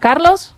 Carlos.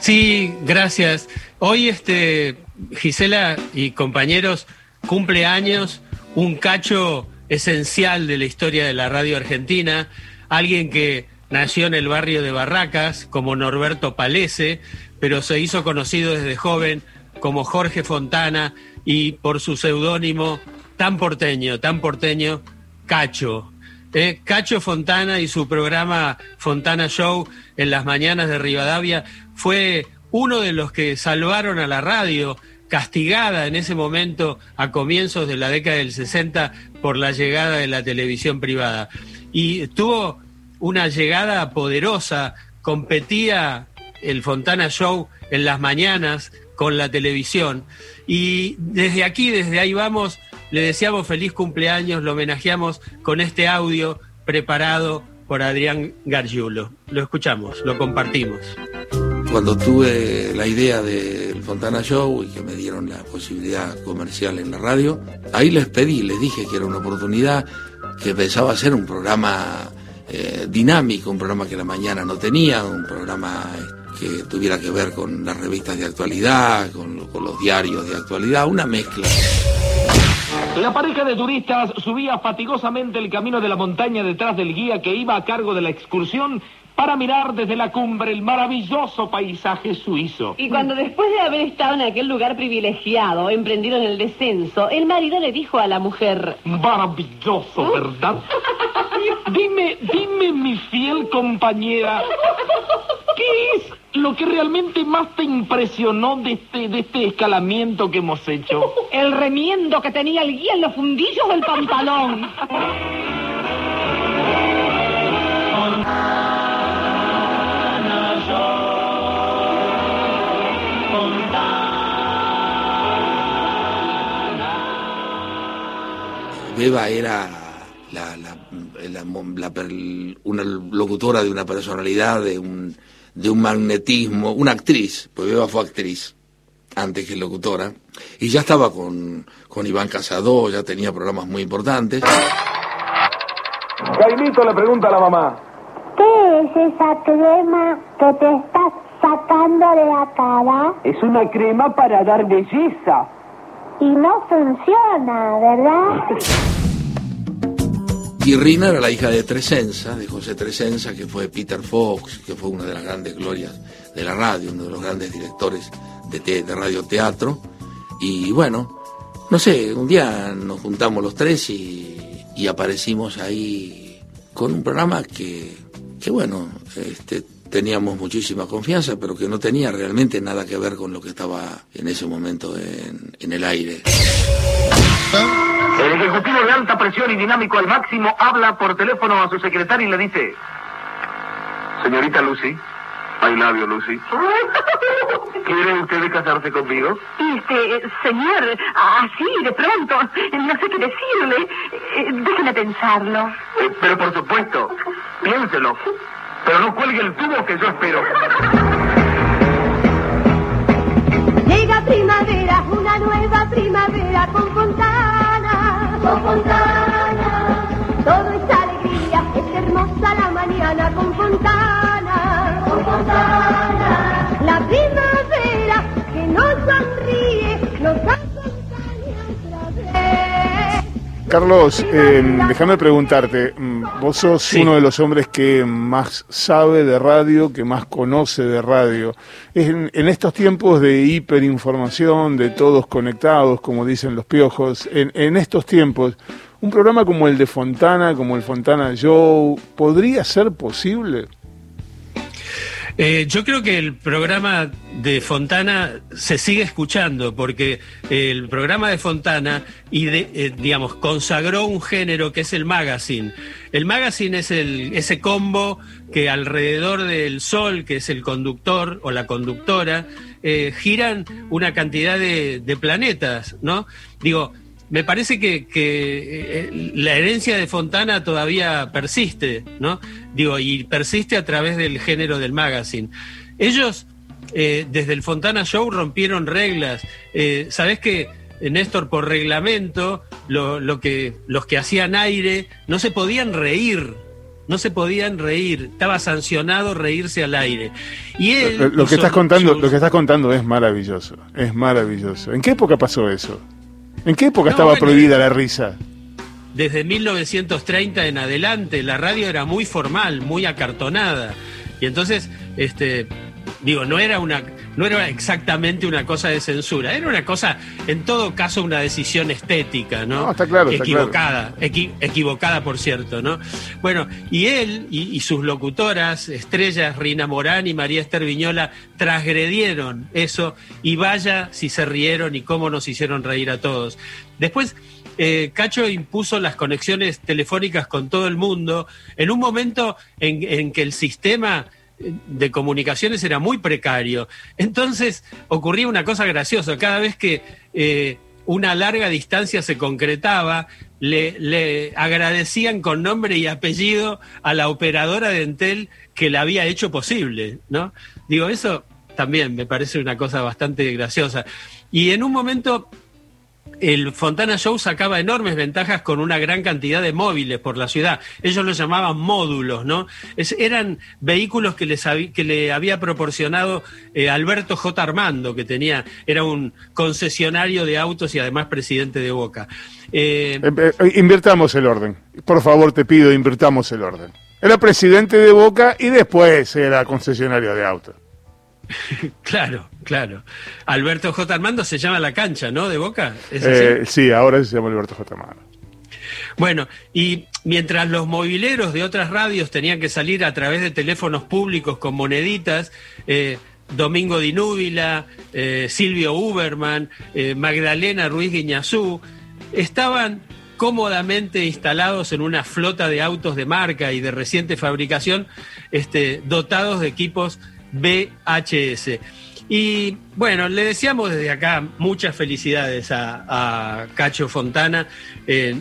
Sí, gracias. Hoy, este, Gisela y compañeros, cumple años un cacho esencial de la historia de la radio argentina, alguien que nació en el barrio de Barracas como Norberto Palese, pero se hizo conocido desde joven como Jorge Fontana y por su seudónimo tan porteño, tan porteño, Cacho. Eh, Cacho Fontana y su programa Fontana Show en las mañanas de Rivadavia fue uno de los que salvaron a la radio, castigada en ese momento a comienzos de la década del 60 por la llegada de la televisión privada. Y tuvo una llegada poderosa, competía el Fontana Show en las mañanas con la televisión. Y desde aquí, desde ahí vamos, le deseamos feliz cumpleaños, lo homenajeamos con este audio preparado por Adrián Gargiulo. Lo escuchamos, lo compartimos. Cuando tuve la idea del Fontana Show y que me dieron la posibilidad comercial en la radio, ahí les pedí, les dije que era una oportunidad, que pensaba hacer un programa eh, dinámico, un programa que la mañana no tenía, un programa que tuviera que ver con las revistas de actualidad, con los diarios de actualidad, una mezcla. La pareja de turistas subía fatigosamente el camino de la montaña detrás del guía que iba a cargo de la excursión para mirar desde la cumbre el maravilloso paisaje suizo. Y cuando después de haber estado en aquel lugar privilegiado, emprendido en el descenso, el marido le dijo a la mujer... Maravilloso, ¿verdad? dime, dime, mi fiel compañera, ¿qué es lo que realmente más te impresionó de este, de este escalamiento que hemos hecho? El remiendo que tenía el guía en los fundillos del pantalón. Beba era la, la- la- la per- una locutora de una personalidad, de un, de un magnetismo, una actriz, pues Beba fue actriz antes que locutora, y ya estaba con, con Iván Casado, ya tenía programas muy importantes. Jaimito le pregunta a la mamá. ¿Qué es esa crema que te estás sacando de la cara? Es una crema para dar belleza. Y no funciona, ¿verdad? Y Rina era la hija de Tresenza, de José Tresenza, que fue Peter Fox, que fue una de las grandes glorias de la radio, uno de los grandes directores de, te- de radioteatro. Y bueno, no sé, un día nos juntamos los tres y, aparecimos ahí con un programa que, que bueno, este, teníamos muchísima confianza, pero que no tenía realmente nada que ver con lo que estaba en ese momento en, en el aire. El ejecutivo de alta presión y dinámico al máximo habla por teléfono a su secretaria y le dice: Señorita Lucy, love you, Lucy. ¿Quiere usted casarse conmigo? Este, señor, así, de pronto, no sé qué decirle. Eh, Déjeme pensarlo. Eh, pero por supuesto, piénselo. Pero no cuelgue el tubo que yo espero. Fontana, Fontana. La primavera que nos sonríe, nos acompaña otra vez. Carlos, eh, déjame preguntarte, mm, vos sos Sí. uno de los hombres que más sabe de radio, que más conoce de radio. En, en estos tiempos de hiperinformación, de todos conectados, como dicen los piojos, en, en estos tiempos, un programa como el de Fontana, como el Fontana Show, ¿podría ser posible? Eh, yo creo que el programa de Fontana se sigue escuchando porque el programa de Fontana y eh, digamos consagró un género que es el magazine. El magazine es el, ese combo que alrededor del sol, que es el conductor o la conductora, eh, giran una cantidad de, de planetas, ¿no? Digo, me parece que, que, eh, la herencia de Fontana todavía persiste, ¿no? Digo, y persiste a través del género del magazine. Ellos, eh, desde el Fontana Show, rompieron reglas. Eh, Sabés que, eh, Néstor, por reglamento, lo, lo que, los que hacían aire no se podían reír. no se podían reír, estaba sancionado reírse al aire. Y él Lo, lo que estás contando, sus- lo que estás contando es maravilloso, es maravilloso. ¿En qué época pasó eso? ¿En qué época No, estaba bueno, prohibida la risa? desde 1930 en adelante la radio era muy formal, muy acartonada. Y entonces, este, digo, no era una, no era exactamente una cosa de censura, era una cosa, en todo caso, una decisión estética, ¿no? No, está claro, está equivocada, equi- equivocada, por cierto, ¿no? Bueno, y él y, y sus locutoras, estrellas Rina Morán y María Esther Viñola, transgredieron eso y vaya si se rieron y cómo nos hicieron reír a todos. Después, eh, Cacho impuso las conexiones telefónicas con todo el mundo en un momento en, en que el sistema de comunicaciones era muy precario. Entonces ocurría una cosa graciosa. Cada vez que eh, una larga distancia se concretaba, le, le agradecían con nombre y apellido a la operadora de Entel que la había hecho posible, ¿no? Digo, eso también me parece una cosa bastante graciosa. Y en un momento el Fontana Show sacaba enormes ventajas con una gran cantidad de móviles por la ciudad. Ellos los llamaban módulos, ¿no? Es- eran vehículos que, les que le había proporcionado eh, Alberto J. Armando, que tenía, era un concesionario de autos y además presidente de Boca. Eh, Eh, eh, invirtamos el orden. Por favor, te pido, invirtamos el orden. Era presidente de Boca y después era concesionario de autos. claro, claro. Alberto J. Armando se llama la cancha, ¿no? De Boca. Eh, sí, ahora se llama Alberto J. Mano. Bueno, y mientras los mobileros de otras radios tenían que salir a través de teléfonos públicos con moneditas, eh, Domingo Di Núbila, eh, Silvio Uberman, eh, Magdalena Ruiz Guiñazú, estaban cómodamente instalados en una flota de autos de marca y de reciente fabricación, este, dotados de equipos VHS. Y bueno, le deseamos desde acá muchas felicidades a, Cacho Fontana. Eh,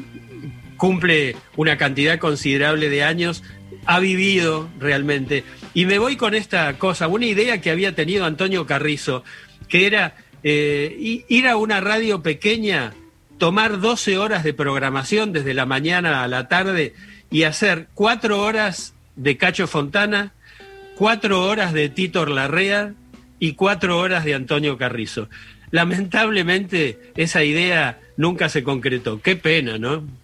cumple una cantidad considerable de años, ha vivido realmente. Y me voy con esta cosa, una idea que había tenido Antonio Carrizo, que era eh, ir a una radio pequeña, tomar 12 horas de programación desde la mañana a la tarde y hacer cuatro horas de Cacho Fontana, cuatro horas de Tito Larrea y cuatro horas de Antonio Carrizo. Lamentablemente esa idea nunca se concretó. Qué pena, ¿no?